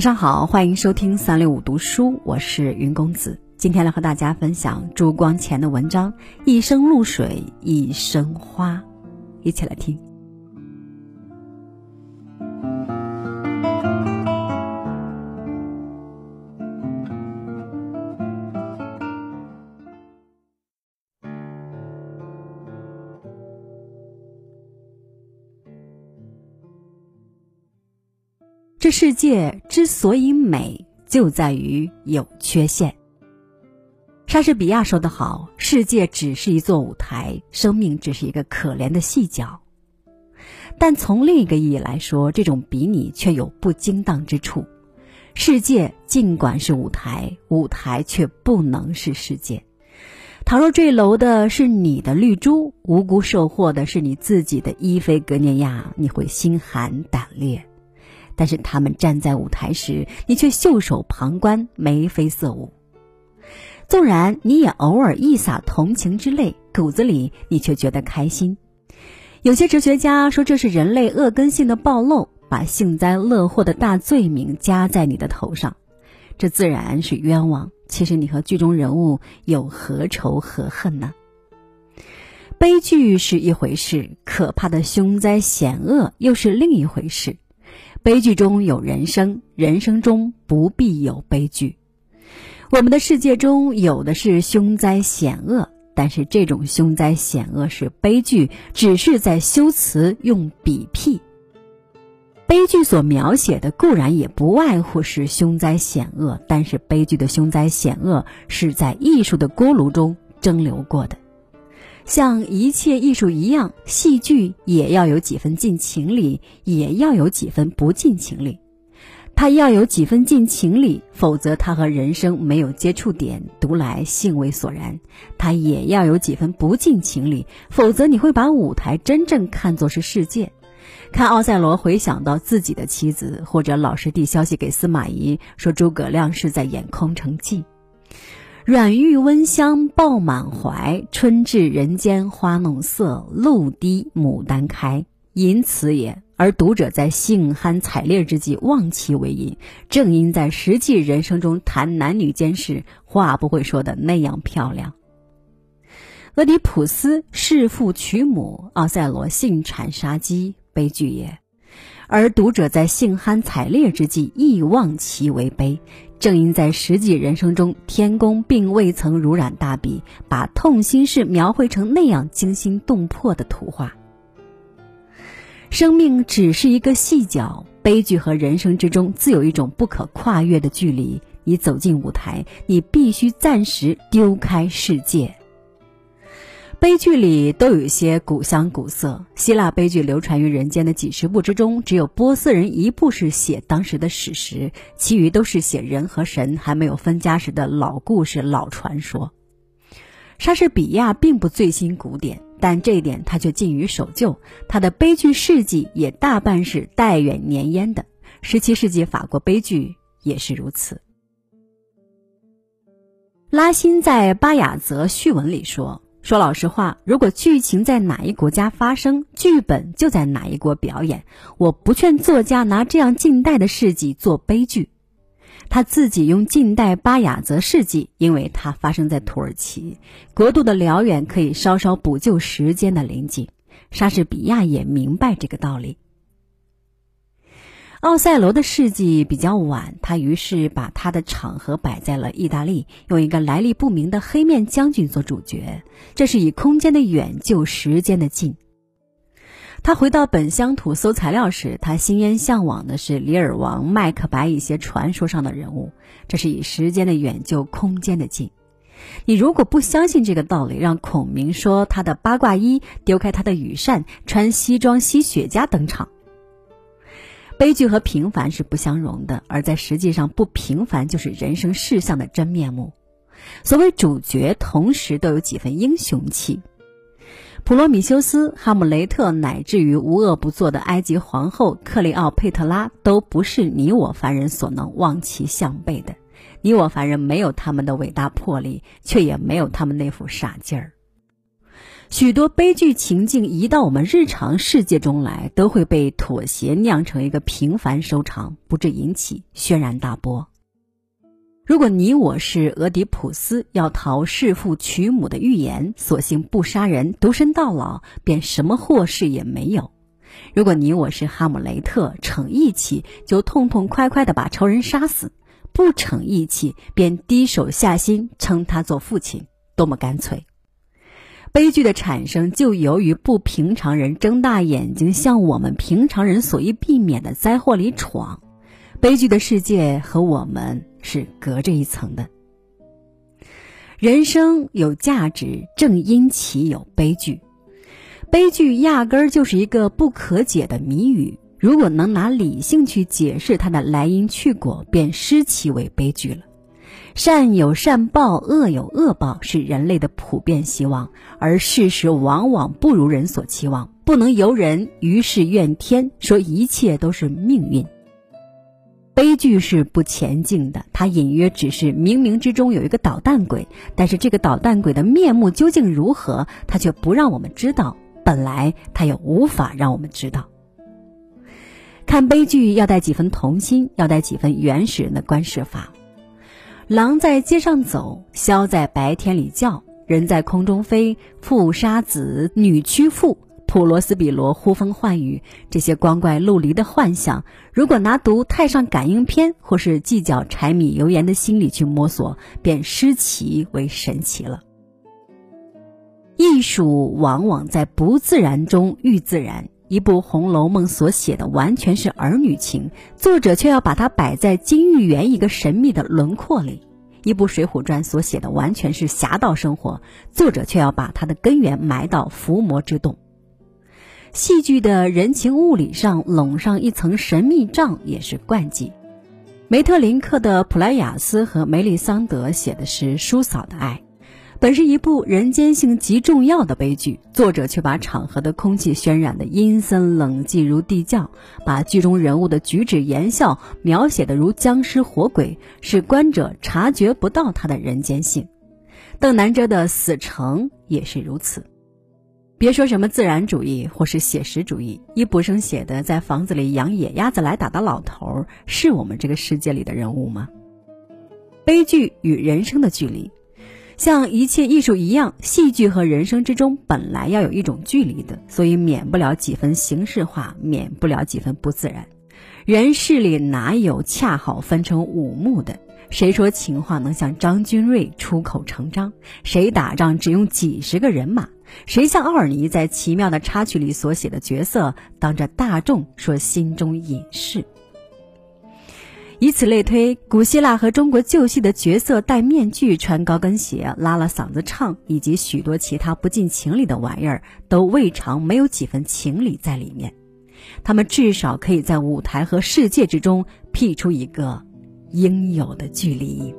晚上好，欢迎收听三六五读书，我是云公子。今天来和大家分享朱光潜的文章《一生露水一生花》，一起来听。世界之所以美，就在于有缺陷。莎士比亚说得好：“世界只是一座舞台，生命只是一个可怜的细角。”但从另一个意义来说，这种比拟却有不精当之处。世界尽管是舞台，舞台却不能是世界。倘若坠楼的是你的绿珠，无辜受祸的是你自己的伊菲格涅亚，你会心寒胆裂。但是他们站在舞台时，你却袖手旁观，眉飞色舞。纵然你也偶尔一洒同情之泪，骨子里你却觉得开心。有些哲学家说这是人类恶根性的暴露，把幸灾乐祸的大罪名加在你的头上，这自然是冤枉。其实你和剧中人物有何仇何恨呢？悲剧是一回事，可怕的凶灾险恶又是另一回事。悲剧中有人生，人生中不必有悲剧。我们的世界中有的是凶灾险恶，但是这种凶灾险恶是悲剧，只是在修辞用比辟。悲剧所描写的固然也不外乎是凶灾险恶，但是悲剧的凶灾险恶是在艺术的锅炉中蒸馏过的。像一切艺术一样，戏剧也要有几分尽情理，也要有几分不尽情理。他要有几分尽情理，否则他和人生没有接触点，读来兴味索然；他也要有几分不尽情理，否则你会把舞台真正看作是世界。看奥赛罗回想到自己的妻子，或者老师递消息给司马懿说诸葛亮是在演空城计。软玉温香抱满怀，春至人间花弄色，露滴牡丹开，淫词也。而读者在兴酣采烈之际忘其为淫，正因在实际人生中谈男女间事，话不会说的那样漂亮。俄狄浦斯弑父娶母，奥赛罗性产杀机，悲剧也。而读者在兴酣采烈之际亦忘其为悲，正因在实际人生中，天公并未曾如染大笔，把痛心事描绘成那样惊心动魄的图画。生命只是一个细角，悲剧和人生之中自有一种不可跨越的距离。你走进舞台，你必须暂时丢开世界。悲剧里都有一些古香古色。希腊悲剧流传于人间的几十部之中，只有波斯人一部是写当时的史实，其余都是写人和神还没有分家时的老故事、老传说。莎士比亚并不醉心古典，但这一点他却近于守旧。他的悲剧事迹也大半是代远年烟的。十七世纪法国悲剧也是如此。拉辛在《巴雅泽序文》里说。说老实话，如果剧情在哪一国家发生，剧本就在哪一国表演。我不劝作家拿这样近代的事迹做悲剧。他自己用近代巴雅泽事迹，因为它发生在土耳其，国度的辽远可以稍稍补救时间的临近。莎士比亚也明白这个道理。奥赛罗的事迹比较晚，他于是把他的场合摆在了意大利，用一个来历不明的黑面将军做主角。这是以空间的远就时间的近。他回到本乡土搜材料时，他心烟向往的是里尔王、麦克白一些传说上的人物。这是以时间的远就空间的近。你如果不相信这个道理，让孔明说他的八卦衣，丢开他的羽扇，穿西装吸雪茄登场。悲剧和平凡是不相容的，而在实际上，不平凡就是人生事相的真面目。所谓主角，同时都有几分英雄气。普罗米修斯、哈姆雷特，乃至于无恶不作的埃及皇后克利奥佩特拉，都不是你我凡人所能望其项背的。你我凡人没有他们的伟大魄力，却也没有他们那副傻劲儿。许多悲剧情境移到我们日常世界中来，都会被妥协酿成一个平凡收场，不致引起轩然大波。如果你我是俄狄浦斯，要逃弑父娶母的预言，索性不杀人，独身到老，便什么祸事也没有。如果你我是哈姆雷特，逞义气就痛痛快快地把仇人杀死，不逞义气便低手下心称他做父亲，多么干脆！悲剧的产生就由于不平常人睁大眼睛向我们平常人所欲避免的灾祸里闯，悲剧的世界和我们是隔着一层的。人生有价值，正因其有悲剧。悲剧压根儿就是一个不可解的谜语。如果能拿理性去解释它的来因去果，便失其为悲剧了。善有善报，恶有恶报，是人类的普遍希望，而事实往往不如人所期望，不能由人，于是怨天，说一切都是命运。悲剧是不前进的，它隐约只是冥冥之中有一个捣蛋鬼，但是这个捣蛋鬼的面目究竟如何，他却不让我们知道。本来他也无法让我们知道，看悲剧要带几分童心，要带几分原始人的观世法。狼在街上走，枭在白天里叫，人在空中飞，父杀子，女屈父，普罗斯比罗呼风唤雨，这些光怪陆离的幻想，如果拿读《太上感应篇》或是计较柴米油盐的心理去摸索，便失其为神奇了。艺术往往在不自然中遇自然。一部《红楼梦》所写的完全是儿女情，作者却要把它摆在金玉园一个神秘的轮廓里；一部《水浒传》所写的完全是侠盗生活，作者却要把它的根源埋到伏魔之洞。戏剧的人情物理上笼上一层神秘障，也是惯技。梅特林克的《普莱雅斯和梅丽桑德》写的是叔嫂的爱。本是一部人间性极重要的悲剧，作者却把场合的空气渲染的阴森冷寂如地窖，把剧中人物的举止言笑描写的如僵尸活鬼，使观者察觉不到他的人间性。邓南遮的《死城》也是如此。别说什么自然主义或是写实主义，易卜生写的在房子里养野鸭子来打的老头，是我们这个世界里的人物吗？悲剧与人生的距离。像一切艺术一样，戏剧和人生之中本来要有一种距离的，所以免不了几分形式化，免不了几分不自然。人世里哪有恰好分成五幕的？谁说情话能像张君瑞出口成章？谁打仗只用几十个人马？谁像奥尔尼在奇妙的插曲里所写的角色，当着大众说心中隐事？以此类推，古希腊和中国旧戏的角色戴面具、穿高跟鞋、拉了嗓子唱，以及许多其他不近情理的玩意儿，都未尝没有几分情理在里面。他们至少可以在舞台和世界之中辟出一个应有的距离。